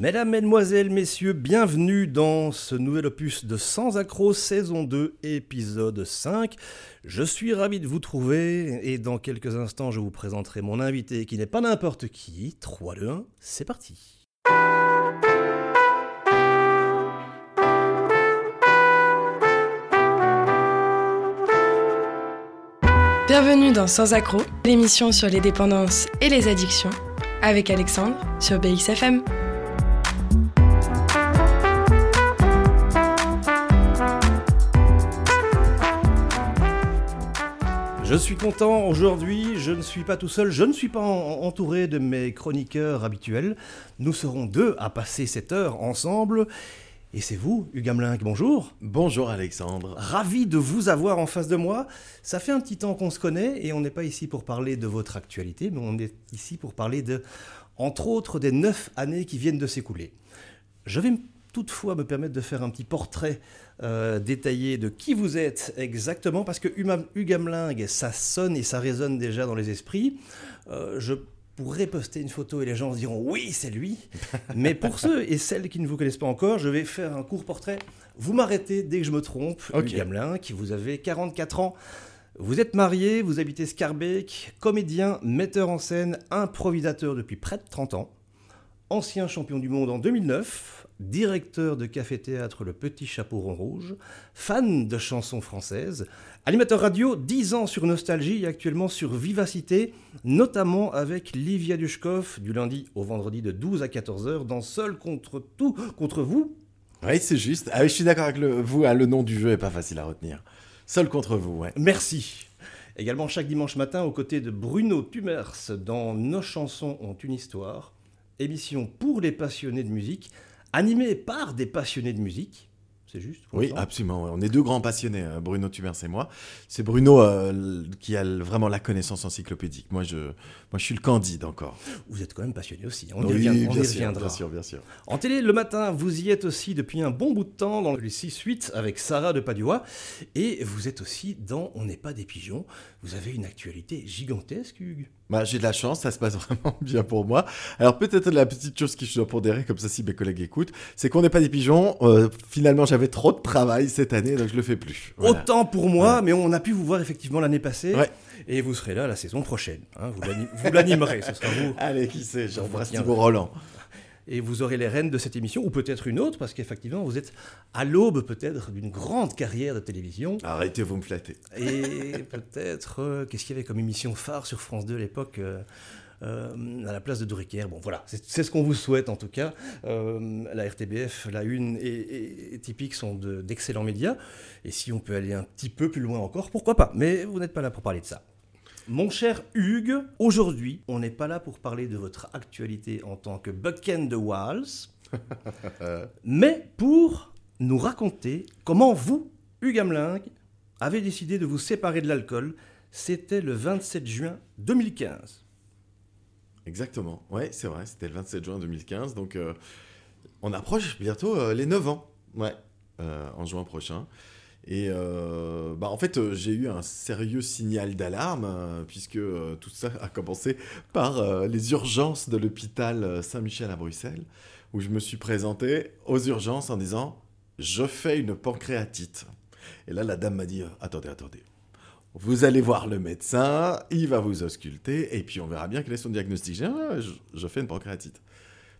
Mesdames, Mesdemoiselles, Messieurs, bienvenue dans ce nouvel opus de Sans Accro, saison 2, épisode 5. Je suis ravi de vous trouver et dans quelques instants je vous présenterai mon invité qui n'est pas n'importe qui. 3, 2, 1, c'est parti. Bienvenue dans Sans Accro, l'émission sur les dépendances et les addictions, avec Alexandre sur BXFM. Je suis content aujourd'hui, je ne suis pas tout seul, je ne suis pas en- entouré de mes chroniqueurs habituels. Nous serons deux à passer cette heure ensemble. Et c'est vous, Hugues Hamelin, bonjour. Bonjour Alexandre. Ravi de vous avoir en face de moi. Ça fait un petit temps qu'on se connaît et on n'est pas ici pour parler de votre actualité, mais on est ici pour parler de, entre autres, des neuf années qui viennent de s'écouler. Je vais toutefois me permettre de faire un petit portrait euh, détaillé de qui vous êtes exactement, parce que Hamelin, ça sonne et ça résonne déjà dans les esprits. Euh, je pourrais poster une photo et les gens se diront oui, c'est lui. Mais pour ceux et celles qui ne vous connaissent pas encore, je vais faire un court portrait. Vous m'arrêtez dès que je me trompe. Ok. Hugues Hamelin, qui vous avez 44 ans. Vous êtes marié, vous habitez Scarbeck, comédien, metteur en scène, improvisateur depuis près de 30 ans, ancien champion du monde en 2009, directeur de café-théâtre Le Petit Chapeau Rond Rouge, fan de chansons françaises, animateur radio 10 ans sur Nostalgie et actuellement sur Vivacité, notamment avec Livia Dushkov du lundi au vendredi de 12 à 14h dans Seul contre tout, contre vous. Oui, c'est juste. Ah je suis d'accord avec le, vous, hein, le nom du jeu est pas facile à retenir. Seul contre vous, ouais. Merci. Également chaque dimanche matin aux côtés de Bruno Tumers dans Nos chansons ont une histoire, émission pour les passionnés de musique, animée par des passionnés de musique. C'est juste Oui, absolument. On est deux grands passionnés, euh, Bruno Tumers et moi. C'est Bruno euh, qui a vraiment la connaissance encyclopédique. Moi, je, moi, je suis le candide encore. Vous êtes quand même passionné aussi. On y, Oui, revient- on y bien sûr, reviendra. bien sûr, bien sûr. En télé, le matin, vous y êtes aussi depuis un bon bout de temps dans les 6-8 avec Sarah de Padua. Et vous êtes aussi dans On n'est pas des pigeons. Vous avez une actualité gigantesque, Hugues. Bah, j'ai de la chance, ça se passe vraiment bien pour moi. Alors peut-être la petite chose que je dois pondérer, comme ça si mes collègues écoutent, c'est qu'on n'est pas des pigeons. Euh, finalement, j'avais trop de travail cette année, donc je le fais plus. Voilà. Autant pour moi, mais on a pu vous voir effectivement l'année passée. Ouais. Et vous serez là la saison prochaine. hein. Vous l'ani- vous l'animerez, ce sera vous. Allez, qui sait, j'embrasse. Thibaut Roland. Et vous aurez les rênes de cette émission, ou peut-être une autre, parce qu'effectivement, vous êtes à l'aube peut-être d'une grande carrière de télévision. Arrêtez, vous me flattez. Et peut-être, euh, qu'est-ce qu'il y avait comme émission phare sur France 2 à l'époque euh, euh, à la place de Drucker? Bon, voilà, c'est ce qu'on vous souhaite en tout cas. Euh, la RTBF, la Une et, et- et Typique sont de- d'excellents médias. Et si on peut aller un petit peu plus loin encore, pourquoi pas? Mais vous n'êtes pas là pour parler de ça. Mon cher Hugues, aujourd'hui, on n'est pas là pour parler de votre actualité en tant que Bucken de Walls, mais pour nous raconter comment vous, Hugues Hamelin, avez décidé de vous séparer de l'alcool. C'était le 27 juin 2015. Exactement, ouais, c'est vrai, c'était le 27 juin 2015, donc euh, on approche bientôt euh, les 9 ans, ouais, euh, en juin prochain. Et euh, bah, en fait, euh, j'ai eu un sérieux signal d'alarme, euh, puisque tout ça a commencé par les urgences de l'hôpital Saint-Michel à Bruxelles, où je me suis présenté aux urgences en disant « Je fais une pancréatite ». Et là, la dame m'a dit Attendez, attendez, vous allez voir le médecin, il va vous ausculter, et puis on verra bien quel est son diagnostic. Ah, je fais une pancréatite.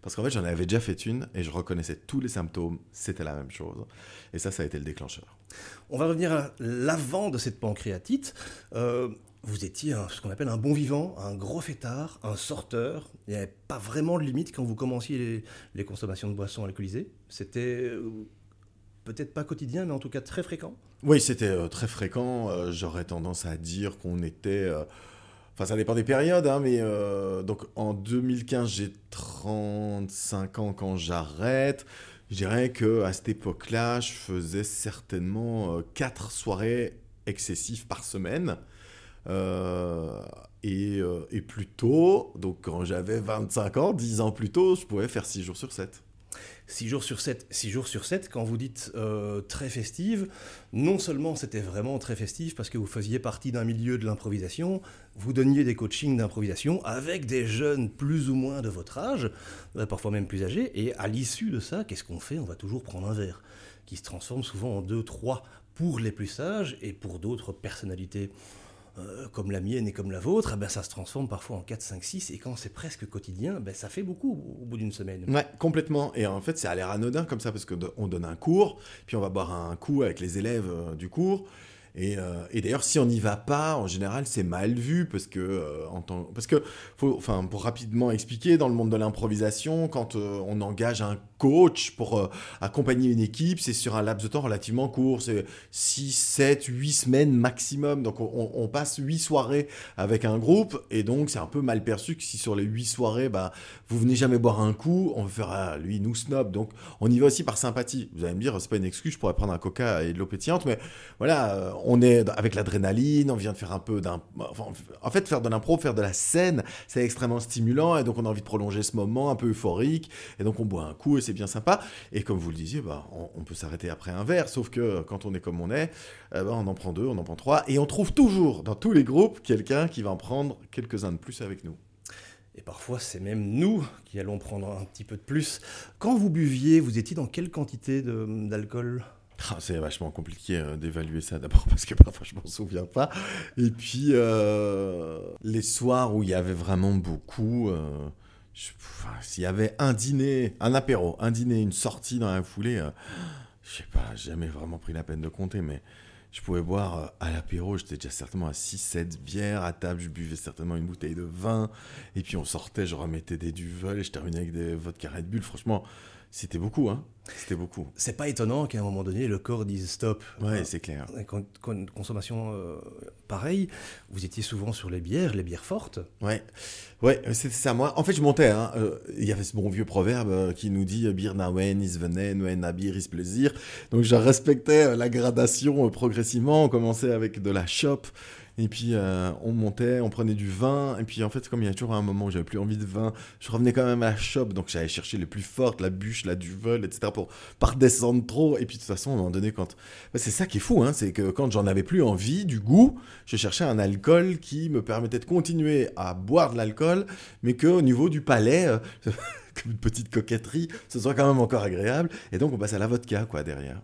Parce qu'en fait, j'en avais déjà fait une, et je reconnaissais tous les symptômes, c'était la même chose. Et ça, ça a été le déclencheur. On va revenir à l'avant de cette pancréatite. Euh, vous étiez un- ce qu'on appelle un bon vivant, un gros fêtard, un sorteur. Il n'y avait pas vraiment de limite quand vous commenciez les, les consommations de boissons alcoolisées. C'était euh, peut-être pas quotidien, mais en tout cas très fréquent. Oui, c'était euh, très fréquent. euh, J'aurais tendance à dire qu'on était... euh, Enfin, ça dépend des périodes, hein, mais euh, donc en 2015, j'ai 35 ans quand j'arrête. Je dirais que à cette époque-là, je faisais certainement 4 soirées excessives par semaine. Euh, et, euh, et plus tôt, donc quand j'avais 25 ans, 10 ans plus tôt, je pouvais faire 6 jours sur 7. 6 jours sur 7, 6 jours sur 7 quand vous dites euh, très festive, non seulement c'était vraiment très festif parce que vous faisiez partie d'un milieu de l'improvisation, vous donniez des coachings d'improvisation avec des jeunes plus ou moins de votre âge, euh, parfois même plus âgés, et à l'issue de ça, qu'est-ce qu'on fait? On va toujours prendre un verre qui se transforme souvent en 2-3 pour les plus sages et pour d'autres personnalités euh, comme la mienne et comme la vôtre, eh ben, ça se transforme parfois en 4, 5, 6, et quand c'est presque quotidien, ben, ça fait beaucoup au bout d'une semaine. Ouais, complètement. Et en fait, c'est à l'air anodin comme ça, parce qu'on donne un cours, puis on va boire un coup avec les élèves euh, du cours, euh, et, d'ailleurs, si on n'y va pas, en général, c'est mal vu parce que, euh, en parce que, faut, enfin, pour rapidement expliquer, dans le monde de l'improvisation, quand euh, on engage un coach pour accompagner une équipe, c'est sur un laps de temps relativement court, c'est 6, 7, 8 semaines maximum. Donc, on, passe 8 soirées avec un groupe, et donc c'est un peu mal perçu que si sur les 8 soirées, bah, vous venez jamais boire un coup, on fera, ah, lui, nous snob. Donc, on y va aussi par sympathie. Vous allez me dire, c'est pas une excuse, je pourrais prendre un coca et de l'eau pétillante, mais voilà on est avec l'adrénaline, on vient de faire un peu d'un. en fait, faire de l'impro, faire de la scène, c'est extrêmement stimulant et donc on a envie de prolonger ce moment un peu euphorique et donc on boit un coup et c'est bien sympa. Et comme vous le disiez, bah, on, peut s'arrêter après un verre, sauf que quand on est comme on est, eh ben, on en prend deux, on en prend trois et on trouve toujours dans tous les groupes quelqu'un qui va en prendre quelques-uns de plus avec nous. Et parfois, c'est même nous qui allons prendre un petit peu de plus. Quand vous buviez, vous étiez dans quelle quantité d'alcool? C'est vachement compliqué euh, d'évaluer ça d'abord parce que parfois je m'en souviens pas. Et puis euh, les soirs où il y avait vraiment beaucoup, euh, s'il y avait un dîner, un apéro, un dîner, une sortie dans la foulée, je sais pas, jamais vraiment pris la peine de compter, mais je pouvais boire à l'apéro, j'étais déjà certainement à 6-7 bières, à table je buvais certainement une bouteille de vin, et puis on sortait, je remettais des duvels et je terminais avec des vodka Red Bull, franchement c'était beaucoup, hein C'était beaucoup. C'est pas étonnant qu'à un moment donné, le corps dise stop. Ouais, c'est clair. consommation euh, pareille, vous étiez souvent sur les bières, les bières fortes. Ouais, ouais, c'était ça. Moi, en fait, je montais. Hein, euh, il y avait ce bon vieux proverbe euh, qui nous dit "Bir nawen is venen, wen nabir is plaisir". Donc, je respectais la gradation progressivement. On commençait avec de la chope et puis euh, on montait, on prenait du vin. Et puis en fait, comme il y a toujours un moment où j'avais plus envie de vin, je revenais quand même à la shop. Donc j'allais chercher les plus fortes, la bûche, la duvel, etc. pour pas redescendre trop. Et puis de toute façon, à un moment donné, quand. Bah, c'est ça qui est fou, hein, c'est que quand j'en avais plus envie, du goût, je cherchais un alcool qui me permettait de continuer à boire de l'alcool, mais qu'au niveau du palais. Euh, comme une petite coquetterie, ce soit quand même encore agréable. Et donc on passe à la vodka, quoi, derrière.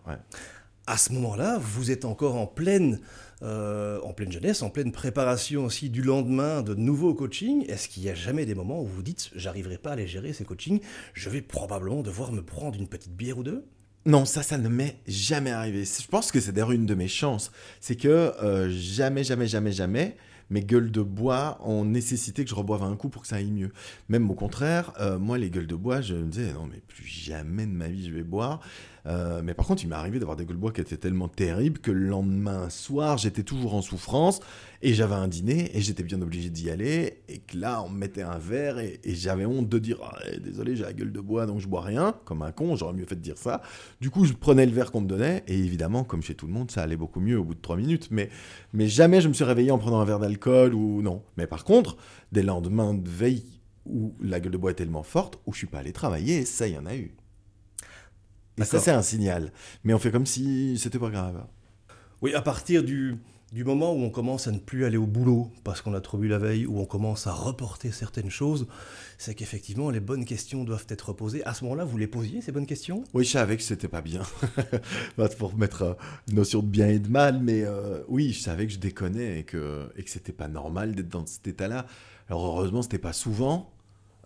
À ce moment-là, vous êtes encore en pleine euh, en pleine jeunesse, en pleine préparation aussi du lendemain de nouveaux coachings. Est-ce qu'il n'y a jamais des moments où vous dites j'arriverai pas à les gérer ces coachings, je vais probablement devoir me prendre une petite bière ou deux? Non, ça, ça ne m'est jamais arrivé. Je pense que c'est d'ailleurs une de mes chances. C'est que euh, jamais, jamais, jamais, jamais, mes gueules de bois ont nécessité que je reboive un coup pour que ça aille mieux. Même au contraire, euh, moi, les gueules de bois, je me disais, non, mais plus jamais de ma vie je vais boire. Euh, mais par contre, il m'est arrivé d'avoir des gueules de bois qui étaient tellement terribles que le lendemain soir, j'étais toujours en souffrance et j'avais un dîner et j'étais bien obligé d'y aller. Et que là, on me mettait un verre et, j'avais honte de dire ah, désolé, j'ai la gueule de bois donc je bois rien, comme un con, j'aurais mieux fait de dire ça. Du coup, je prenais le verre qu'on me donnait et évidemment, comme chez tout le monde, ça allait beaucoup mieux au bout de trois minutes. Mais, mais jamais je me suis réveillé en prenant un verre d'alcool ou non. Mais par contre, des lendemains de veille où la gueule de bois est tellement forte, où je suis pas allé travailler, ça, il y en a eu. Et ça, c'est un signal. Mais on fait comme si c'était pas grave. Oui, à partir du, du moment où on commence à ne plus aller au boulot parce qu'on a trop bu la veille, où on commence à reporter certaines choses, c'est qu'effectivement les bonnes questions doivent être posées. À ce moment-là, vous les posiez, ces bonnes questions? Oui, je savais que c'était pas bien. Pour mettre euh, une notion de bien et de mal, mais euh, oui, je savais que je déconnais et que, et que c'était pas normal d'être dans cet état-là. Alors heureusement, c'était pas souvent.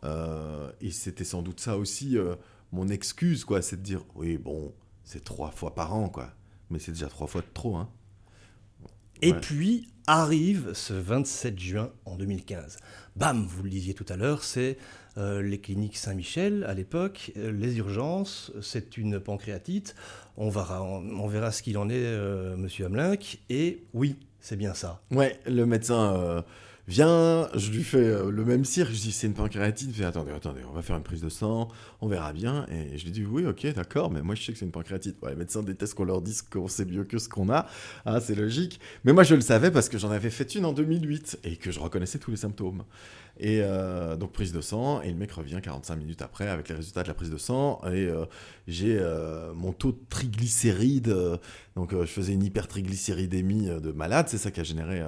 Euh, et c'était sans doute ça aussi mon excuse, quoi, c'est de dire, oui, bon, c'est trois fois par an, quoi. Mais c'est déjà trois fois de trop, hein. Et puis arrive ce 27 juin en 2015. Bam, vous le disiez tout à l'heure, c'est euh, les cliniques Saint-Michel à l'époque, euh, les urgences, c'est une pancréatite. On verra, on, verra ce qu'il en est, euh, monsieur Hamelink. Et oui, c'est bien ça. Ouais, le médecin Viens, je lui fais euh, le même cirque, je dis c'est une pancréatite, il fait attendez, attendez, on va faire une prise de sang, on verra bien. Et je lui dis oui, ok, d'accord, mais moi je sais que c'est une pancréatite. les médecins détestent qu'on leur dise qu'on sait mieux que ce qu'on a, ah, c'est logique. Mais moi je le savais parce que j'en avais fait une en 2008 et que je reconnaissais tous les symptômes. Et euh, donc prise de sang, et le mec revient 45 minutes après avec les résultats de la prise de sang, et euh, j'ai euh, mon taux de triglycérides, donc je faisais une hypertriglycéridémie de malade, c'est ça qui a généré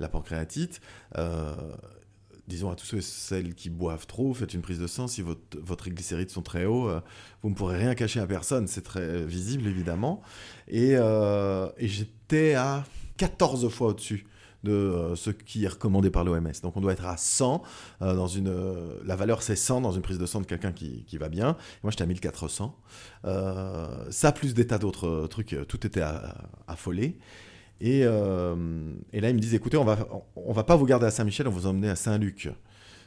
la pancréatite. disons à tous ceux et celles qui boivent trop, faites une prise de sang, si votre, votre triglycérides sont très hauts, vous ne pourrez rien cacher à personne, c'est très visible évidemment. Et j'étais à 14 fois au-dessus de euh, ce qui est recommandé par l'OMS. Donc on doit être à 100 euh, dans une euh, la valeur c'est 100 dans une prise de sang de quelqu'un qui, qui, va bien. moi j'étais à 1400. ça plus des tas d'autres trucs, tout était affolé. Et, et, là ils me disent écoutez on va on va pas vous garder à Saint-Michel, on va vous emmener à Saint-Luc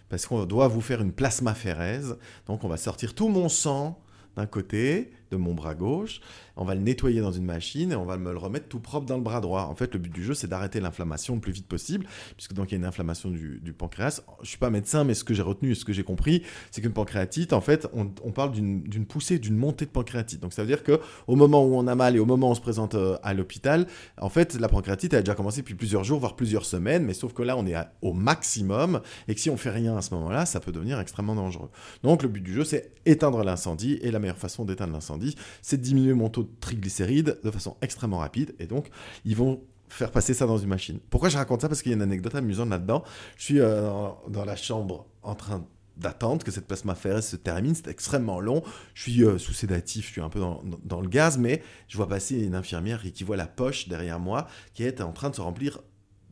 parce qu'on doit vous faire une plasmaphérèse. Donc on va sortir tout mon sang d'un côté de mon bras gauche on va le nettoyer dans une machine et on va me le remettre tout propre dans le bras droit. En fait, le but du jeu, c'est d'arrêter l'inflammation le plus vite possible, puisque donc il y a une inflammation du, pancréas. Je suis pas médecin, mais ce que j'ai retenu et ce que j'ai compris, c'est qu'une pancréatite, en fait, on, parle d'une poussée, d'une montée de pancréatite. Donc ça veut dire que au moment où on a mal et au moment où on se présente euh, à l'hôpital, en fait, la pancréatite a déjà commencé depuis plusieurs jours, voire plusieurs semaines, mais sauf que là, on est au maximum et que si on fait rien à ce moment-là, ça peut devenir extrêmement dangereux. Donc le but du jeu, c'est éteindre l'incendie et la meilleure façon d'éteindre l'incendie, c'est de diminuer mon taux triglycérides de façon extrêmement rapide. Et donc, ils vont faire passer ça dans une machine. Pourquoi je raconte ça? Parce qu'il y a une anecdote amusante là-dedans. Je suis euh, dans la chambre en train d'attendre que cette plasmaphérèse se termine. C'est extrêmement long. Je suis euh, sous sédatif, je suis un peu dans, le gaz, mais je vois passer une infirmière qui voit la poche derrière moi qui est en train de se remplir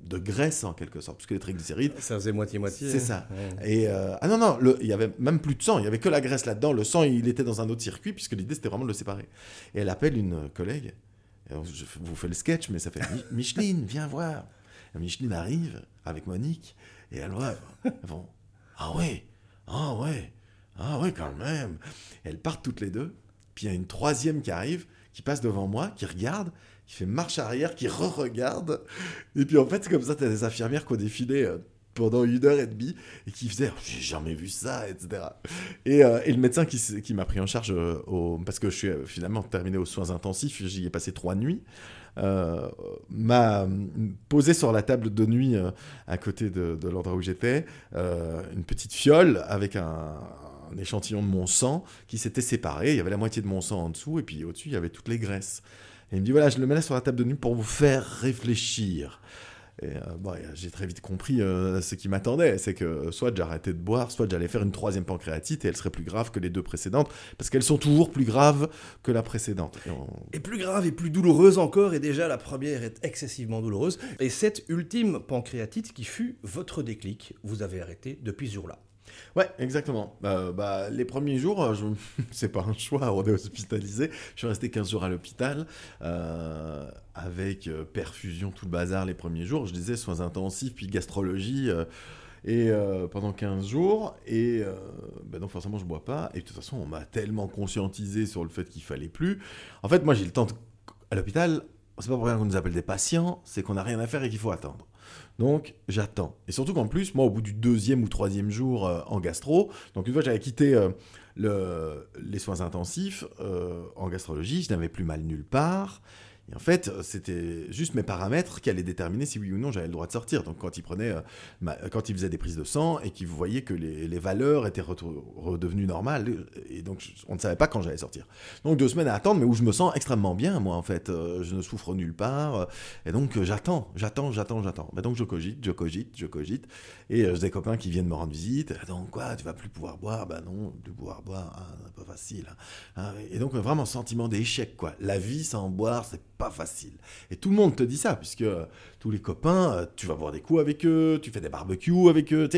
de graisse en quelque sorte, puisque les triglycérides. Ça faisait moitié-moitié. C'est hein. ça. Et euh, ah non, non, il y avait même plus de sang, il y avait que la graisse là-dedans. Le sang, il était dans un autre circuit, puisque l'idée c'était vraiment de le séparer. Et elle appelle une collègue, je vous fais le sketch, mais ça fait Micheline, viens voir. Micheline arrive avec Monique, et elle voit, vont Ah ouais, ah ouais, ah ouais, quand même. elles partent toutes les deux, puis il y a une troisième qui arrive, qui passe devant moi, qui regarde, qui fait marche arrière, qui re-regarde. Et puis en fait, comme ça, tu as des infirmières qui ont défilé euh, pendant une heure et demie et qui faisaient oh, j'ai jamais vu ça, etc. Et, euh, et le médecin qui, qui m'a pris en charge, euh, parce que je suis finalement terminé aux soins intensifs, j'y ai passé trois nuits. m'a posé sur la table de nuit à côté de, de l'endroit où j'étais une petite fiole avec un échantillon de mon sang qui s'était séparé. Il y avait la moitié de mon sang en dessous et puis au-dessus, il y avait toutes les graisses. Et il me dit voilà, je le mets là sur la table de nuit pour vous faire réfléchir. Et euh, bon, j'ai très vite compris euh, ce qui m'attendait, c'est que soit j'arrêtais de boire, soit j'allais faire une troisième pancréatite et elle serait plus grave que les deux précédentes, parce qu'elles sont toujours plus graves que la précédente. Et, et, plus grave et plus douloureuse encore, et déjà la première est excessivement douloureuse. Et cette ultime pancréatite qui fut votre déclic, vous avez arrêté depuis ce jour-là. Ouais, exactement. Euh, bah, les premiers jours, euh, c'est pas un choix, on est hospitalisé. Je suis resté 15 jours à l'hôpital euh, avec perfusion, tout le bazar les premiers jours. Je disais soins intensifs, puis gastrologie. et pendant 15 jours, et bah, donc forcément je bois pas, et de toute façon on m'a tellement conscientisé sur le fait qu'il fallait plus. En fait, moi j'ai le temps à l'hôpital, c'est pas pour rien qu'on nous appelle des patients, c'est qu'on n'a rien à faire et qu'il faut attendre. Donc j'attends. Et surtout qu'en plus, moi, au bout du deuxième ou troisième jour euh, en gastro, donc une fois j'avais quitté euh, le, les soins intensifs euh, en gastrologie, je n'avais plus mal nulle part. Et en fait, c'était juste mes paramètres qui allaient déterminer si oui ou non j'avais le droit de sortir. Donc quand il prenait, euh, quand il faisait des prises de sang et qu'il voyait que les, valeurs étaient redevenues normales, et donc on ne savait pas quand j'allais sortir. Donc deux semaines à attendre, mais où je me sens extrêmement bien, moi en fait. Euh, je ne souffre nulle part, euh, et donc j'attends, j'attends, j'attends, j'attends. donc je cogite, je cogite, je cogite, et j'ai des copains qui viennent me rendre visite. Donc quoi, tu vas plus pouvoir boire? Ben non, plus pouvoir boire, hein, pas facile. Hein. Ah et donc vraiment sentiment d'échec, quoi. La vie sans boire, c'est pas facile. Et tout le monde te dit ça, puisque euh, tous les copains, euh, tu vas boire des coups avec eux, tu fais des barbecues avec eux.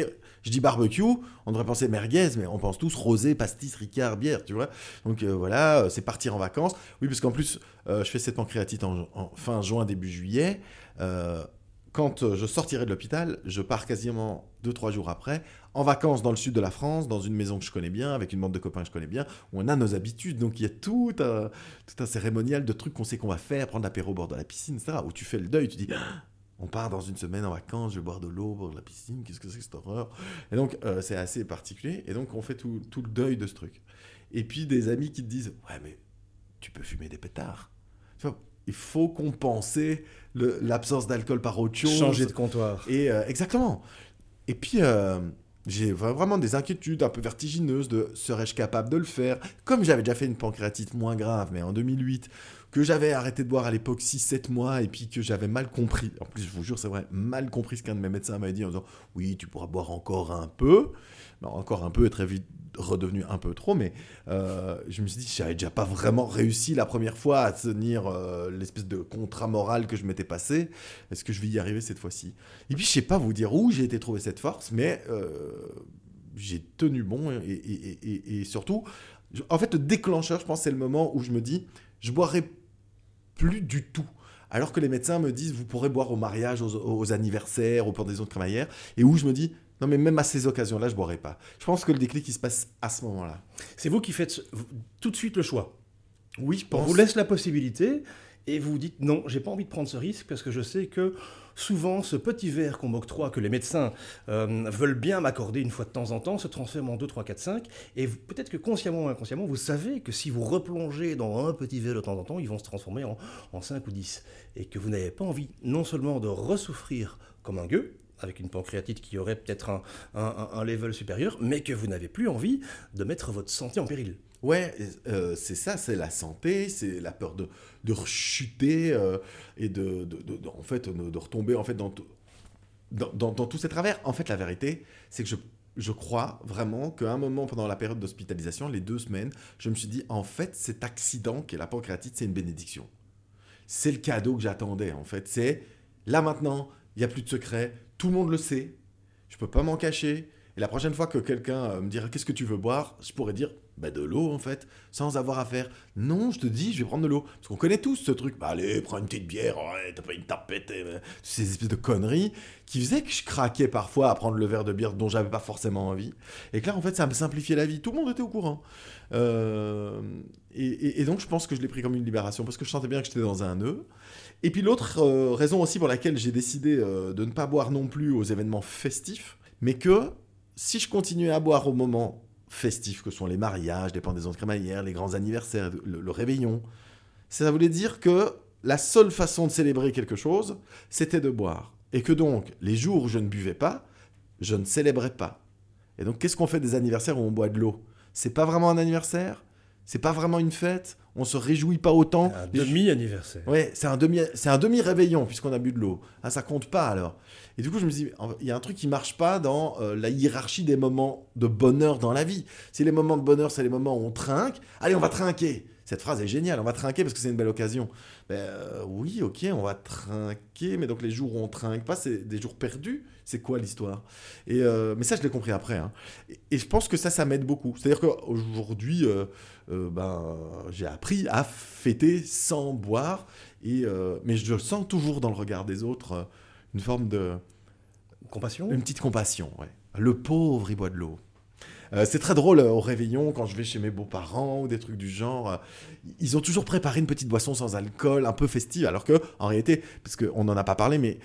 je dis barbecue, on devrait penser merguez, mais on pense tous rosé, pastis, ricard, bière, tu vois. Donc euh, voilà, c'est partir en vacances. Oui, parce qu'en plus, je fais cette pancréatite en, fin juin, début juillet quand euh, je sortirai de l'hôpital, je pars quasiment 2-3 jours après, en vacances dans le sud de la France, dans une maison que je connais bien, avec une bande de copains que je connais bien, où on a nos habitudes. Donc il y a tout un, tout un cérémonial de trucs qu'on sait qu'on va faire, prendre l'apéro au bord de la piscine, etc. Où tu fais le deuil, tu dis on part dans une semaine en vacances, je vais boire de l'eau au bord de la piscine, qu'est-ce que c'est que cette horreur? Et donc euh, c'est assez particulier, et donc on fait tout, tout le deuil de ce truc. Et puis des amis qui te disent Ouais, mais tu peux fumer des pétards. Tu vois, il faut compenser l'absence d'alcool par autre chose. Changer de comptoir. Et euh, exactement. Et puis, euh, j'ai vraiment des inquiétudes un peu vertigineuses de serais-je capable de le faire? Comme j'avais déjà fait une pancréatite moins grave, mais en 2008, que j'avais arrêté de boire à l'époque 6-7 mois et puis que j'avais mal compris, en plus je vous jure c'est vrai, mal compris ce qu'un de mes médecins m'avait dit en disant oui tu pourras boire encore un peu, encore un peu est très vite redevenu un peu trop, mais euh, je me suis dit j'avais déjà pas vraiment réussi la première fois à tenir euh, l'espèce de contrat moral que je m'étais passé, est-ce que je vais y arriver cette fois-ci? Et puis je sais pas vous dire où j'ai été trouver cette force, mais euh, j'ai tenu bon et, et, surtout, en fait le déclencheur je pense c'est le moment où je me dis je boirai plus du tout. Alors que les médecins me disent, vous pourrez boire au mariage, aux, anniversaires, aux pendaisons de crémaillère, et où je me dis, non mais même à ces occasions-là, je ne boirai pas. Je pense que le déclic, il se passe à ce moment-là. C'est vous qui faites tout de suite le choix. Oui, je pense. On vous laisse la possibilité, et vous vous dites, non, j'ai pas envie de prendre ce risque, parce que je sais que souvent, ce petit verre qu'on m'octroie, que les médecins euh, veulent bien m'accorder une fois de temps en temps, se transforme en 2, 3, 4, 5. Et peut-être que consciemment ou inconsciemment, vous savez que si vous replongez dans un petit verre de temps en temps, ils vont se transformer en, en 5 ou 10. Et que vous n'avez pas envie non seulement de ressouffrir comme un gueux, avec une pancréatite qui aurait peut-être un, level supérieur, mais que vous n'avez plus envie de mettre votre santé en péril. Ouais, euh, c'est ça, c'est la santé, c'est la peur de, de rechuter euh, et de, de, en fait, de, retomber en fait dans, dans, dans, tous ces travers. En fait, la vérité, c'est que je, je crois vraiment qu'à un moment pendant la période d'hospitalisation, les deux semaines, je me suis dit, en fait, cet accident qui est la pancréatite, c'est une bénédiction. C'est le cadeau que j'attendais, en fait. C'est là maintenant, il n'y a plus de secret, tout le monde le sait, je peux pas m'en cacher. Et la prochaine fois que quelqu'un euh, me dira qu'est-ce que tu veux boire, je pourrais dire bah, de l'eau en fait, sans avoir à faire. Non, je te dis, je vais prendre de l'eau. Parce qu'on connaît tous ce truc. Bah, allez, prends une petite bière, ouais, t'as pas une tapette, euh, ces espèces de conneries qui faisaient que je craquais parfois à prendre le verre de bière dont j'avais pas forcément envie. Et que là, en fait, ça me simplifiait la vie. Tout le monde était au courant. Euh, et, donc, je pense que je l'ai pris comme une libération parce que je sentais bien que j'étais dans un nœud. Et puis, l'autre euh, raison aussi pour laquelle j'ai décidé de ne pas boire non plus aux événements festifs, mais que si je continuais à boire au moment festifs que sont les mariages, les pendaisons de crémaillère, les grands anniversaires, le, réveillon. Ça voulait dire que la seule façon de célébrer quelque chose, c'était de boire. Et que donc, les jours où je ne buvais pas, je ne célébrais pas. Et donc, qu'est-ce qu'on fait des anniversaires où on boit de l'eau? C'est pas vraiment un anniversaire? C'est pas vraiment une fête? On se réjouit pas autant. Un demi-anniversaire. Ouais, c'est un demi, c'est un demi réveillon puisqu'on a bu de l'eau. Ah, ça compte pas alors. Et du coup, je me dis, il y a un truc qui marche pas dans euh, la hiérarchie des moments de bonheur dans la vie. Si les moments de bonheur, c'est les moments où on trinque, allez, on va trinquer. Cette phrase est géniale, on va trinquer parce que c'est une belle occasion. Ben, euh, oui, ok, on va trinquer, mais donc les jours où on trinque pas, c'est des jours perdus. C'est quoi l'histoire? Et euh, mais ça, je l'ai compris après. Hein. Et, je pense que ça, ça m'aide beaucoup. C'est-à-dire qu'aujourd'hui, ben, j'ai appris à fêter sans boire, et, mais je sens toujours dans le regard des autres une forme de compassion? Une petite compassion, ouais. Le pauvre, il boit de l'eau. Euh, c'est très drôle euh, au réveillon quand je vais chez mes beaux-parents ou des trucs du genre. Euh, ils ont toujours préparé une petite boisson sans alcool, un peu festive, alors que en réalité, parce qu'on n'en a pas parlé, mais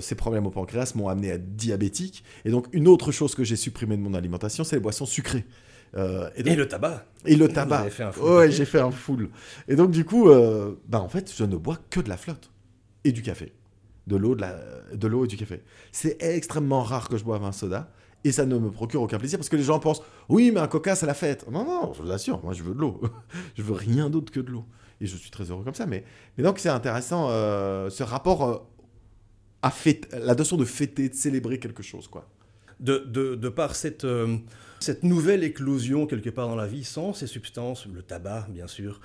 ces problèmes au pancréas m'ont amené à être diabétique. Et donc une autre chose que j'ai supprimée de mon alimentation, c'est les boissons sucrées. et, le tabac. Et le tabac. Ouais, j'ai fait un full. Et donc du coup, bah en fait, je ne bois que de la flotte et du café, de l'eau, de, de l'eau et du café. C'est extrêmement rare que je boive un soda et ça ne me procure aucun plaisir parce que les gens pensent oui mais un coca c'est la fête. Non non je vous assure moi je veux de l'eau. Je veux rien d'autre que de l'eau. Et je suis très heureux comme ça mais, mais donc c'est intéressant euh, ce rapport euh, à la notion de fêter de célébrer quelque chose quoi. De, de, par cette, euh, cette nouvelle éclosion quelque part dans la vie sans ces substances le tabac bien sûr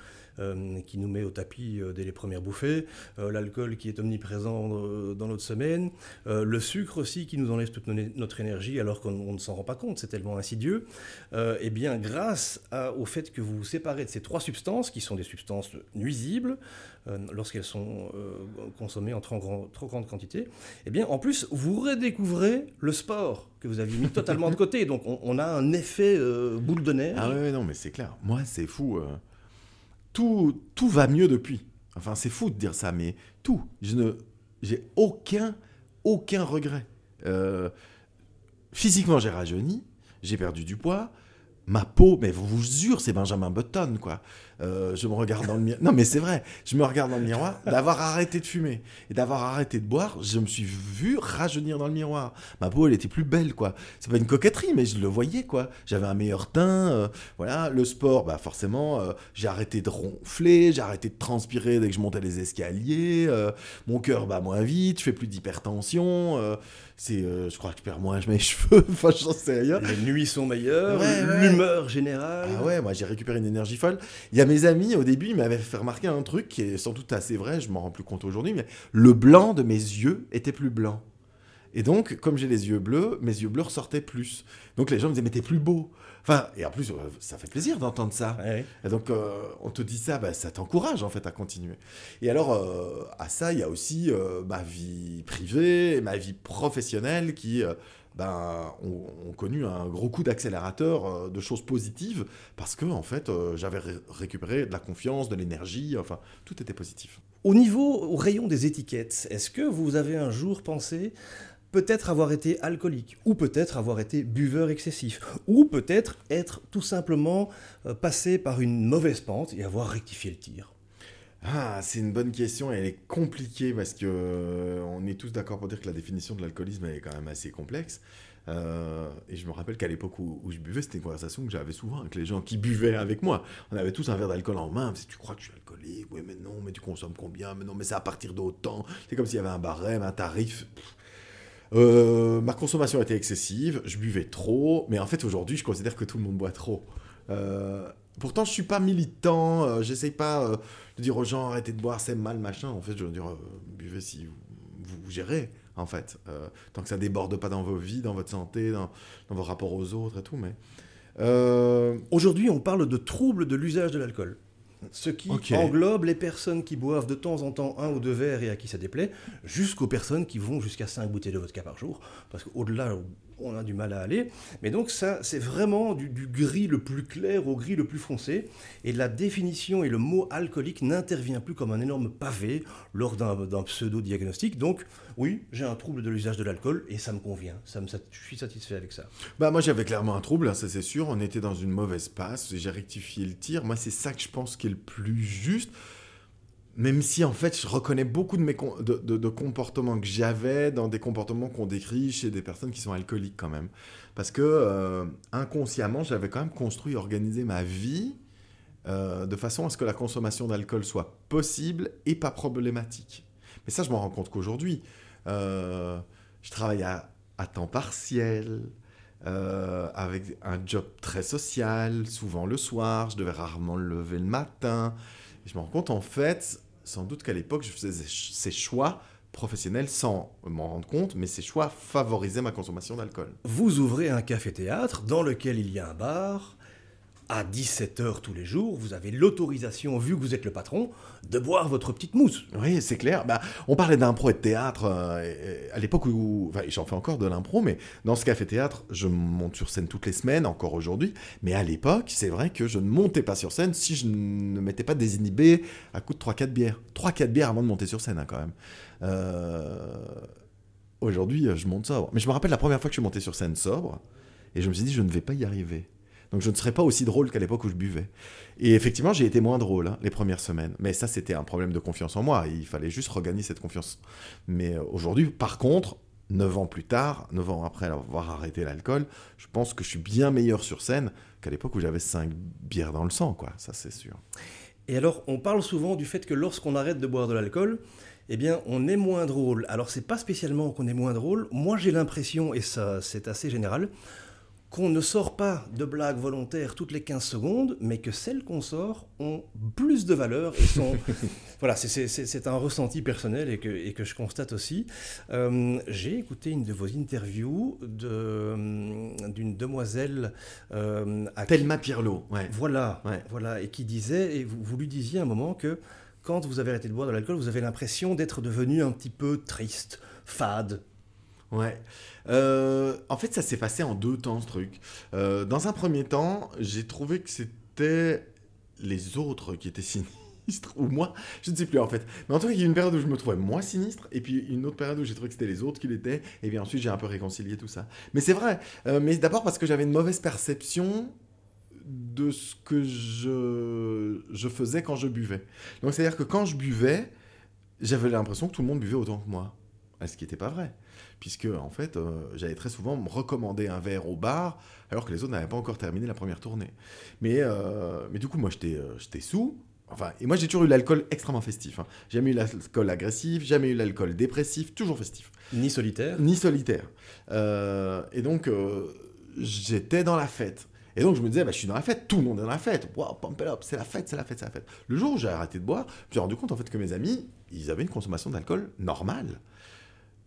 qui nous met au tapis euh, dès les premières bouffées, euh, l'alcool qui est omniprésent dans notre semaine, le sucre aussi qui nous enlève toute notre énergie alors qu'on ne s'en rend pas compte, c'est tellement insidieux. eh bien, grâce au fait que vous vous séparez de ces trois substances, qui sont des substances nuisibles, lorsqu'elles sont consommées en trop, trop, grande quantité, eh bien, en plus, vous redécouvrez le sport que vous aviez mis totalement de côté. Donc, on, a un effet boule de neige. Ah oui, non, mais c'est clair. Moi, c'est fou tout, tout va mieux depuis. Enfin, c'est fou de dire ça, mais tout. Je ne, j'ai aucun, aucun regret. Euh, physiquement, j'ai rajeuni, j'ai perdu du poids, ma peau, mais vous vous jure, c'est Benjamin Button, quoi. Euh, je me regarde dans le miroir. Non, mais c'est vrai, je me regarde dans le miroir, d'avoir arrêté de fumer et d'avoir arrêté de boire, je me suis vu rajeunir dans le miroir. Ma peau, elle était plus belle, quoi. C'est pas une coquetterie, mais je le voyais, quoi. J'avais un meilleur teint, euh, voilà. Le sport, bah forcément, euh, j'ai arrêté de ronfler, j'ai arrêté de transpirer dès que je montais les escaliers. mon cœur bat moins vite, je fais plus d'hypertension c'est euh, je crois que je perds moins mes cheveux enfin j'en sais rien. Les nuits sont meilleures l'humeur générale. Ah ouais moi j'ai récupéré une énergie folle. Il y a mes amis au début ils m'avaient fait remarquer un truc qui est sans doute assez vrai je m'en rends plus compte aujourd'hui mais le blanc de mes yeux était plus blanc. Et donc comme j'ai les yeux bleus mes yeux bleus ressortaient plus. Donc les gens me disaient mais t'es plus beau Enfin, et en plus, euh, ça fait plaisir d'entendre ça. Et donc, euh, on te dit ça, bah, ça t'encourage en fait à continuer. Et alors, euh, à ça, il y a aussi ma vie privée et ma vie professionnelle qui ben, ont, connu un gros coup d'accélérateur de choses positives parce que, en fait, j'avais récupéré de la confiance, de l'énergie, enfin, tout était positif. Au niveau, au rayon des étiquettes, est-ce que vous avez un jour pensé peut-être avoir été alcoolique, ou peut-être avoir été buveur excessif, ou peut-être être tout simplement euh, passé par une mauvaise pente et avoir rectifié le tir ah, c'est une bonne question elle est compliquée parce que euh, on est tous d'accord pour dire que la définition de l'alcoolisme est quand même assez complexe. Euh, et je me rappelle qu'à l'époque où, je buvais, c'était une conversation que j'avais souvent avec les gens qui buvaient avec moi. On avait tous un verre d'alcool en main. Si tu crois que je suis alcoolique, oui, mais non, mais tu consommes combien? Mais non, mais c'est à partir d'autant. C'est comme s'il y avait un barème, un tarif. Euh, ma consommation était excessive, je buvais trop, mais en fait aujourd'hui je considère que tout le monde boit trop. Euh, pourtant je suis pas militant, euh, j'essaye pas de dire aux gens arrêtez de boire, c'est mal, machin. En fait je veux dire buvez si vous, vous, gérez en fait, tant que ça déborde pas dans vos vies, dans votre santé, dans, dans vos rapports aux autres et tout. Mais aujourd'hui on parle de troubles de l'usage de l'alcool ce qui englobe les personnes qui boivent de temps en temps un ou deux verres et à qui ça déplaît, jusqu'aux personnes qui vont jusqu'à cinq bouteilles de vodka par jour, parce qu'au-delà, on a du mal à aller. Mais donc ça, c'est vraiment du, gris le plus clair au gris le plus foncé. Et la définition et le mot alcoolique n'intervient plus comme un énorme pavé lors d'un pseudo-diagnostic. Donc oui, j'ai un trouble de l'usage de l'alcool et ça me convient. Je suis satisfait avec ça. Bah moi j'avais clairement un trouble, hein, ça c'est sûr. On était dans une mauvaise passe. J'ai rectifié le tir. Moi c'est ça que je pense qui est le plus juste même si en fait je reconnais beaucoup de, mes de, comportements que j'avais dans des comportements qu'on décrit chez des personnes qui sont alcooliques quand même. Parce que euh, inconsciemment, j'avais quand même construit, organisé ma vie euh, de façon à ce que la consommation d'alcool soit possible et pas problématique. Mais ça, je m'en rends compte qu'aujourd'hui, euh, je travaille à, temps partiel, avec un job très social, souvent le soir, je devais rarement le lever le matin je me rends compte, en fait, sans doute qu'à l'époque, je faisais ces choix professionnels sans m'en rendre compte, mais ces choix favorisaient ma consommation d'alcool. Vous ouvrez un café-théâtre dans lequel il y a un bar, à 17h tous les jours, vous avez l'autorisation, vu que vous êtes le patron, de boire votre petite mousse. Oui, c'est clair. Bah, on parlait d'impro et de théâtre euh, à l'époque où... Enfin, j'en fais encore de l'impro, mais dans ce café-théâtre, je monte sur scène toutes les semaines, encore aujourd'hui. Mais à l'époque, c'est vrai que je ne montais pas sur scène si je ne m'étais pas désinhibé à coup de 3-4 bières. 3-4 bières avant de monter sur scène, hein, quand même. Euh, aujourd'hui, je monte sobre. Mais je me rappelle la première fois que je suis monté sur scène sobre, et je me suis dit, je ne vais pas y arriver. Donc je ne serais pas aussi drôle qu'à l'époque où je buvais. Et effectivement, j'ai été moins drôle hein, les premières semaines. Mais ça, c'était un problème de confiance en moi. Il fallait juste regagner cette confiance. Mais euh, aujourd'hui, par contre, 9 ans plus tard, 9 ans après avoir arrêté l'alcool, je pense que je suis bien meilleur sur scène qu'à l'époque où j'avais 5 bières dans le sang, quoi. Ça, c'est sûr. Et alors, on parle souvent du fait que lorsqu'on arrête de boire de l'alcool, eh bien, on est moins drôle. Alors, c'est pas spécialement qu'on est moins drôle. Moi, j'ai l'impression, et ça, c'est assez général, qu'on ne sort pas de blagues volontaires toutes les 15 secondes, mais que celles qu'on sort ont plus de valeur et sont... voilà, c'est un ressenti personnel et que, et que je constate aussi. Euh, j'ai écouté une de vos interviews euh, d'une demoiselle... Euh, à Thelma Pirlo, ouais. Voilà, voilà, et qui disait, et vous, vous lui disiez à un moment que quand vous avez arrêté de boire de l'alcool, vous avez l'impression d'être devenu un petit peu triste, fade, Ouais. Euh, en fait, ça s'est passé en deux temps, ce truc. Euh, dans un premier temps, j'ai trouvé que c'était les autres qui étaient sinistres, ou moi, je ne sais plus en fait. Mais en tout cas, il y a une période où je me trouvais moi sinistre, et puis une autre période où j'ai trouvé que c'était les autres qui l'étaient, et bien ensuite j'ai un peu réconcilié tout ça. Mais c'est vrai, euh, mais d'abord parce que j'avais une mauvaise perception de ce que je, je faisais quand je buvais. Donc c'est-à-dire que quand je buvais, j'avais l'impression que tout le monde buvait autant que moi. Ce qui n'était pas vrai. Puisque, en fait, euh, j'allais très souvent me recommander un verre au bar, alors que les autres n'avaient pas encore terminé la première tournée. Mais, euh, mais du coup, moi, j'étais euh, j'étais sous. Enfin, et moi, j'ai toujours eu l'alcool extrêmement festif. hein. Jamais eu l'alcool agressif, jamais eu l'alcool dépressif, toujours festif. Ni solitaire. Ni solitaire. Et donc, j'étais dans la fête. Et donc, je me disais, bah, je suis dans la fête, tout le monde est dans la fête. Waouh, pump it up, c'est la fête, c'est la fête, c'est la fête. Le jour où j'ai arrêté de boire, je me suis rendu compte en fait que mes amis, ils avaient une consommation d'alcool normale.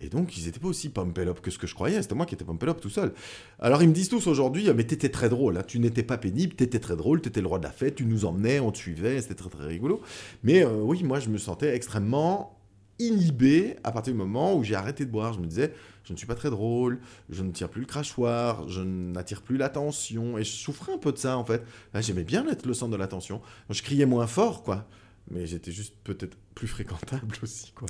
Et donc, ils n'étaient pas aussi pump it up que ce que je croyais. C'était moi qui étais pump it up tout seul. Alors, ils me disent tous aujourd'hui, mais t'étais très drôle. hein. Tu n'étais pas pénible, t'étais très drôle, t'étais le roi de la fête, tu nous emmenais, on te suivait, c'était très très rigolo. Mais euh, oui, moi, je me sentais extrêmement inhibé à partir du moment où j'ai arrêté de boire. Je me disais, je ne suis pas très drôle, je ne tire plus le crachoir, je n'attire plus l'attention. Et je souffrais un peu de ça, en fait. Là, J'aimais bien être le centre de l'attention. Je criais moins fort, quoi. Mais j'étais juste peut-être plus fréquentable aussi, quoi.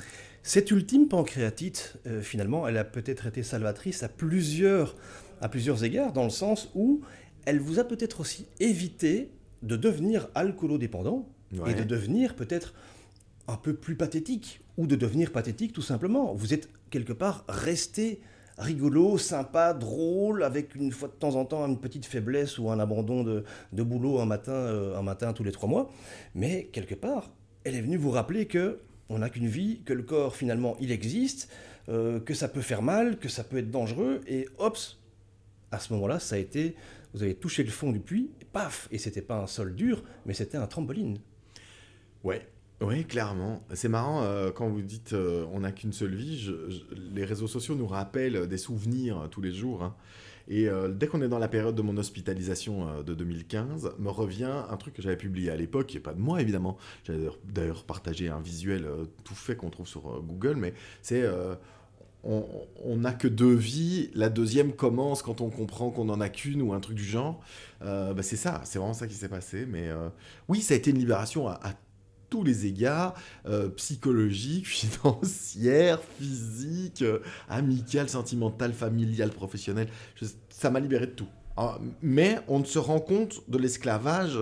Cette ultime pancréatite, euh, finalement, elle a peut-être été salvatrice à plusieurs, à plusieurs égards, dans le sens où elle vous a peut-être aussi évité de devenir alcoolodépendant Ouais. et de devenir peut-être un peu plus pathétique, ou de devenir pathétique tout simplement. Vous êtes quelque part resté rigolo, sympa, drôle, avec une fois de temps en temps une petite faiblesse ou un abandon de, de boulot un matin, euh, un matin tous les trois mois. Mais quelque part, elle est venue vous rappeler que on n'a qu'une vie, que le corps finalement il existe, euh, que ça peut faire mal, que ça peut être dangereux, et hop, à ce moment-là, ça a été, vous avez touché le fond du puits, et paf, et c'était pas un sol dur, mais c'était un trampoline. Ouais. Oui, clairement. C'est marrant euh, quand vous dites euh, on n'a qu'une seule vie. les réseaux sociaux nous rappellent des souvenirs tous les jours. hein. Et euh, dès qu'on est dans la période de mon hospitalisation euh, de 2015, me revient un truc que j'avais publié à l'époque, qui pas de moi évidemment. J'avais d'ailleurs- partagé un visuel euh, tout fait qu'on trouve sur Google, mais c'est on n'a que deux vies, la deuxième commence quand on comprend qu'on n'en a qu'une ou un truc du genre. Bah, c'est ça, c'est vraiment ça qui s'est passé. Mais oui, ça a été une libération à, à tous les égards, euh, psychologique, financière, physique, euh, amical, sentimental, familial, professionnel. Je- ça m'a libéré de tout. Ah, mais on ne se rend compte de l'esclavage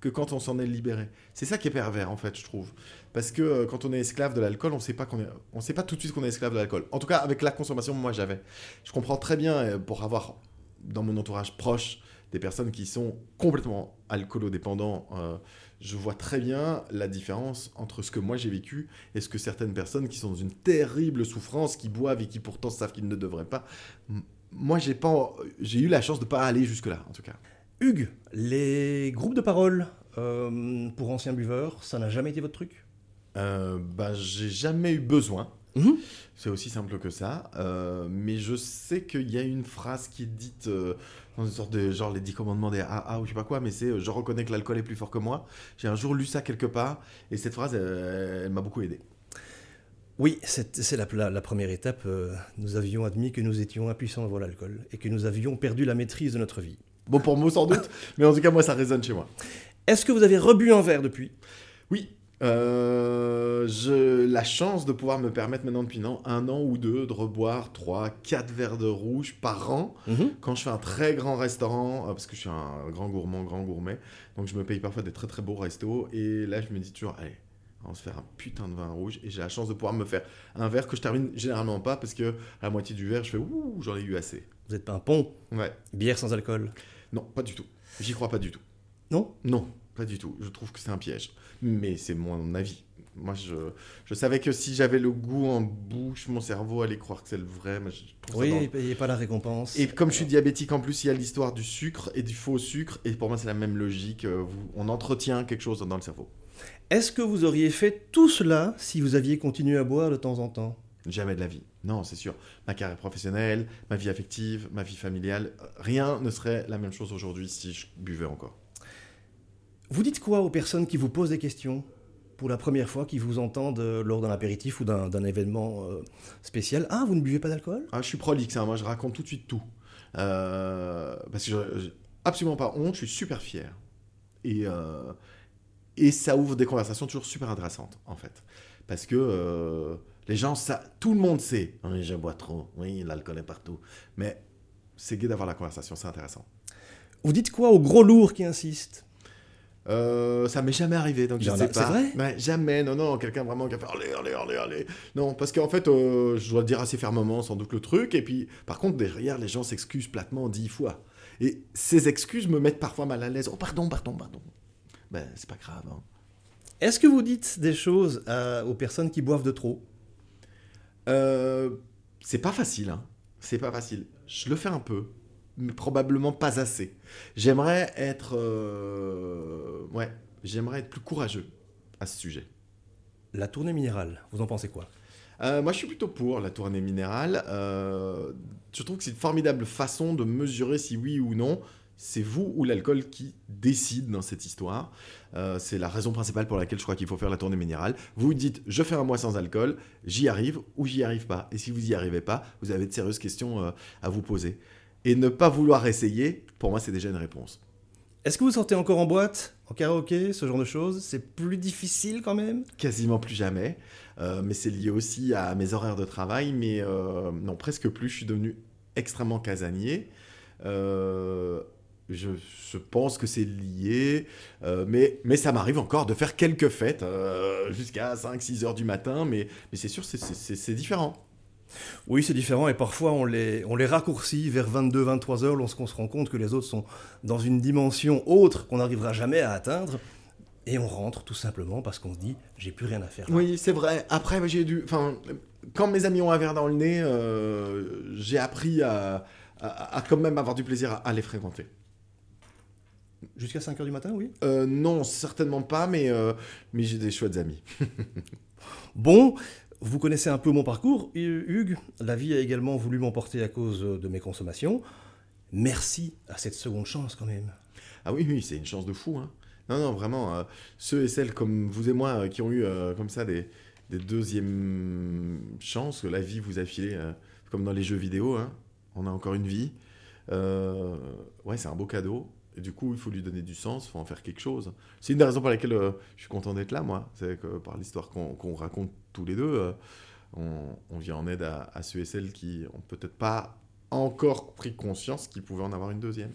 que quand on s'en est libéré. C'est ça qui est pervers en fait, je trouve. Parce que euh, quand on est esclave de l'alcool, on sait pas qu'on est, on sait pas tout de suite qu'on est esclave de l'alcool. En tout cas, avec la consommation, moi j'avais. Je comprends très bien euh, pour avoir dans mon entourage proche des personnes qui sont complètement alcoolodépendants. euh, je vois très bien la différence entre ce que moi j'ai vécu et ce que certaines personnes qui sont dans une terrible souffrance, qui boivent et qui pourtant savent qu'ils ne devraient pas. Moi, j'ai pas, j'ai eu la chance de pas aller jusque là, en tout cas. Hugues, les groupes de parole euh, pour anciens buveurs, ça n'a jamais été votre truc? Euh, bah, j'ai jamais eu besoin. Mhm. C'est aussi simple que ça. Euh, mais je sais qu'il y a une phrase qui est dite dans une sorte de genre les 10 commandements des AA ou je sais pas quoi, mais c'est euh, je reconnais que l'alcool est plus fort que moi. J'ai un jour lu ça quelque part et cette phrase, euh, elle m'a beaucoup aidé. Oui, c'est la, la- la première étape. euh, nous avions admis que nous étions impuissants devant l'alcool et que nous avions perdu la maîtrise de notre vie. Bon pour moi sans doute, mais en tout cas moi ça résonne chez moi. Est-ce que vous avez rebu un verre depuis? Oui. Euh, j'ai la chance de pouvoir me permettre maintenant depuis non, un an ou deux de reboire 3, 4 verres de rouge par an quand je fais un très grand restaurant, euh, parce que je suis un grand gourmand, grand gourmet, donc je me paye parfois des très très beaux restos, et là je me dis toujours, allez, on va se faire un putain de vin rouge, et j'ai la chance de pouvoir me faire un verre que je termine généralement pas, parce que à la moitié du verre, je fais, ouh, j'en ai eu assez. Vous n'êtes pas un pont? Ouais, Bière sans alcool? Non, pas du tout. J'y crois pas du tout. Non? Non, pas du tout. Je trouve que c'est un piège. Mais c'est mon avis. Moi, je, je savais que si j'avais le goût en bouche, mon cerveau allait croire que c'est le vrai. Mais je Oui, dangereux. ne payez pas la récompense. Et comme je suis diabétique en plus, il y a l'histoire du sucre et du faux sucre. Et pour moi, c'est la même logique. euh, on entretient quelque chose dans le cerveau. Est-ce que vous auriez fait tout cela si vous aviez continué à boire de temps en temps? Jamais de la vie. Non, c'est sûr. Ma carrière professionnelle, ma vie affective, ma vie familiale, rien ne serait la même chose aujourd'hui si je buvais encore. Vous dites quoi aux personnes qui vous posent des questions pour la première fois, qui vous entendent euh, lors d'un apéritif ou d'un événement euh, spécial? Ah, vous ne buvez pas d'alcool? Ah, je suis prolixe, hein, moi je raconte tout de suite tout. Euh, parce que j'ai absolument pas honte, je suis super fier. Et, euh, et ça ouvre des conversations toujours super intéressantes, en fait. Parce que euh, les gens, ça, tout le monde sait. Oui, je bois trop, oui, l'alcool est partout. Mais c'est gai d'avoir la conversation, c'est intéressant. Vous dites quoi aux gros lourds qui insistent? Euh, ça m'est jamais arrivé, donc je en sais pas. vrai Ouais, Jamais, non, non, quelqu'un vraiment qui a fait allez, allez, allez, allez. Non, parce qu'en fait, euh, je dois le dire assez fermement, sans doute le truc. Et puis, par contre, derrière, les gens s'excusent platement dix fois. Et ces excuses me mettent parfois mal à l'aise. Oh, pardon, pardon, pardon. Ben, c'est pas grave. hein. Est-ce que vous dites des choses à- aux personnes qui boivent de trop? Euh, c'est pas facile, hein. C'est pas facile. Je le fais un peu, mais probablement pas assez. J'aimerais être, euh, ouais, j'aimerais être plus courageux à ce sujet. La tournée minérale, vous en pensez quoi? Euh, moi, je suis plutôt pour la tournée minérale. Euh, je trouve que c'est une formidable façon de mesurer si oui ou non c'est vous ou l'alcool qui décide dans cette histoire. Euh, c'est la raison principale pour laquelle je crois qu'il faut faire la tournée minérale. Vous dites, je fais un mois sans alcool, j'y arrive ou j'y arrive pas. Et si vous y arrivez pas, vous avez de sérieuses questions à vous poser. Et ne pas vouloir essayer, pour moi, c'est déjà une réponse. Est-ce que vous sortez encore en boîte, en karaoké, ce genre de choses? C'est plus difficile quand même? Quasiment plus jamais. Euh, mais c'est lié aussi à mes horaires de travail. Mais euh, non, presque plus. Je suis devenu extrêmement casanier. Euh, je, je pense que c'est lié. Euh, mais, mais ça m'arrive encore de faire quelques fêtes euh, jusqu'à 5-6 heures du matin. Mais, mais c'est sûr, c'est différent. Oui, c'est différent et parfois on les, on les raccourcit vers 22-23 heures lorsqu'on se rend compte que les autres sont dans une dimension autre qu'on n'arrivera jamais à atteindre. Et on rentre tout simplement parce qu'on se dit j'ai plus rien à faire. là. Oui, c'est vrai. Après, j'ai dû. Enfin, quand mes amis ont un verre dans le nez, euh, j'ai appris à, à- à quand même avoir du plaisir à, à les fréquenter. Jusqu'à 5 heures du matin, oui? Euh, non, certainement pas, mais, euh, mais j'ai des chouettes amis. Bon, vous connaissez un peu mon parcours, Hu- Hugues. La vie a également voulu m'emporter à cause de mes consommations. Merci à cette seconde chance quand même. Ah oui, oui, c'est une chance de fou. Hein. Non, non, vraiment, euh, ceux et celles comme vous et moi euh, qui ont eu euh, comme ça des, des deuxièmes chances que la vie vous a filé, comme dans les jeux vidéo, hein. on a encore une vie. Ouais, c'est un beau cadeau. Et du coup, il faut lui donner du sens, il faut en faire quelque chose. C'est une des raisons pour lesquelles euh, je suis content d'être là, moi. C'est que par l'histoire qu'on raconte tous les deux, euh, on, vient en aide à, à ceux et celles qui ont peut-être pas encore pris conscience qu'ils pouvaient en avoir une deuxième.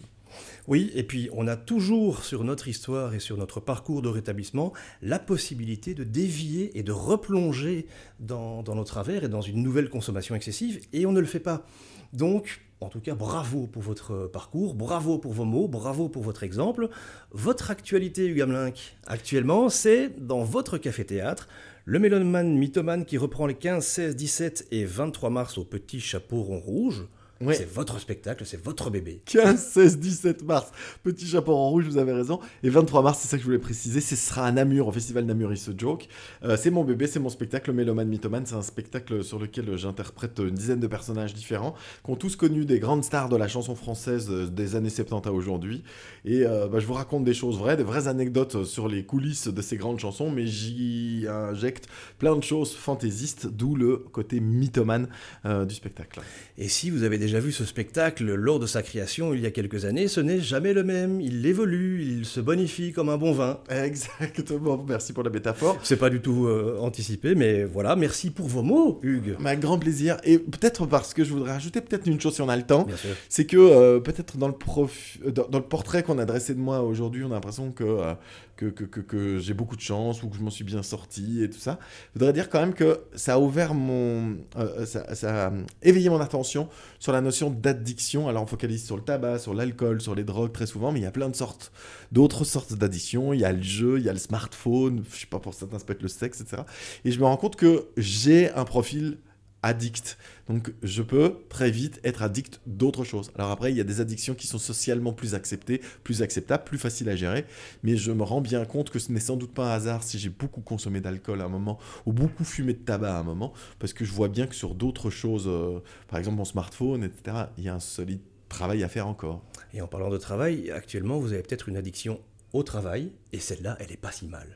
Oui, et puis on a toujours sur notre histoire et sur notre parcours de rétablissement la possibilité de dévier et de replonger dans, dans nos travers et dans une nouvelle consommation excessive, et on ne le fait pas. Donc, en tout cas, bravo pour votre parcours, bravo pour vos mots, bravo pour votre exemple. Votre actualité, Hugues Hamelin, actuellement, c'est dans votre café-théâtre, le mélomane mythomane qui reprend les 15, 16, 17 et 23 mars au Petit Chapeau Rond Rouge. Ouais. C'est votre spectacle, c'est votre bébé. 15, 16, 17 mars. Petit chapeau en rouge, vous avez raison. Et 23 mars, c'est ça que je voulais préciser, ce sera à Namur, au festival Namur Is a Joke. Euh, c'est mon bébé, c'est mon spectacle Méloman Mythoman. C'est un spectacle sur lequel j'interprète une dizaine de personnages différents, qui ont tous connu des grandes stars de la chanson française euh, des années 70 à aujourd'hui. Et euh, bah, je vous raconte des choses vraies, des vraies anecdotes sur les coulisses de ces grandes chansons, mais j'y injecte plein de choses fantaisistes, d'où le côté mythomane euh, du spectacle. Et si vous avez déjà vu ce spectacle lors de sa création il y a quelques années, ce n'est jamais le même. Il évolue, il se bonifie comme un bon vin. Exactement, merci pour la métaphore. C'est pas du tout euh, anticipé, mais voilà, merci pour vos mots, Hugues. Un grand plaisir. Et peut-être parce que je voudrais ajouter peut-être une chose si on a le temps. C'est que euh, peut-être dans, le prof- dans, dans le portrait qu'on a dressé de moi aujourd'hui, on a l'impression que, euh, que, j'ai beaucoup de chance ou que je m'en suis bien sorti et tout ça. Je voudrais dire quand même que ça a ouvert mon. euh, ça, a éveillé mon attention sur la notion d'addiction. Alors on focalise sur le tabac, sur l'alcool, sur les drogues très souvent, mais il y a plein de sortes, d'autres sortes d'addictions. Il y a le jeu, il y a le smartphone, je sais pas, pour certains ça peut être le sexe, etc. Et je me rends compte que j'ai un profil addict. Donc je peux très vite être addict d'autres choses. Alors après, il y a des addictions qui sont socialement plus acceptées, plus acceptables, plus faciles à gérer. Mais je me rends bien compte que ce n'est sans doute pas un hasard si j'ai beaucoup consommé d'alcool à un moment ou beaucoup fumé de tabac à un moment. Parce que je vois bien que sur d'autres choses, euh, par exemple mon smartphone, etc., il y a un solide travail à faire encore. Et en parlant de travail, actuellement, vous avez peut-être une addiction au travail, et celle-là, elle est pas si mal.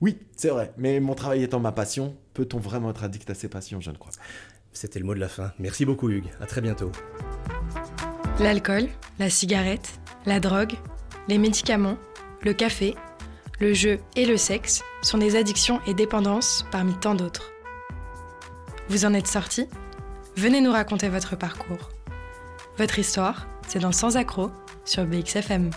Oui, c'est vrai. Mais mon travail étant ma passion, peut-on vraiment être addict à ses passions? Je ne crois pas. C'était le mot de la fin. Merci beaucoup, Hugues. À très bientôt. L'alcool, la cigarette, la drogue, les médicaments, le café, le jeu et le sexe sont des addictions et dépendances parmi tant d'autres. Vous en êtes sorti? Venez nous raconter votre parcours. Votre histoire, c'est dans Sans accroc sur BXFM.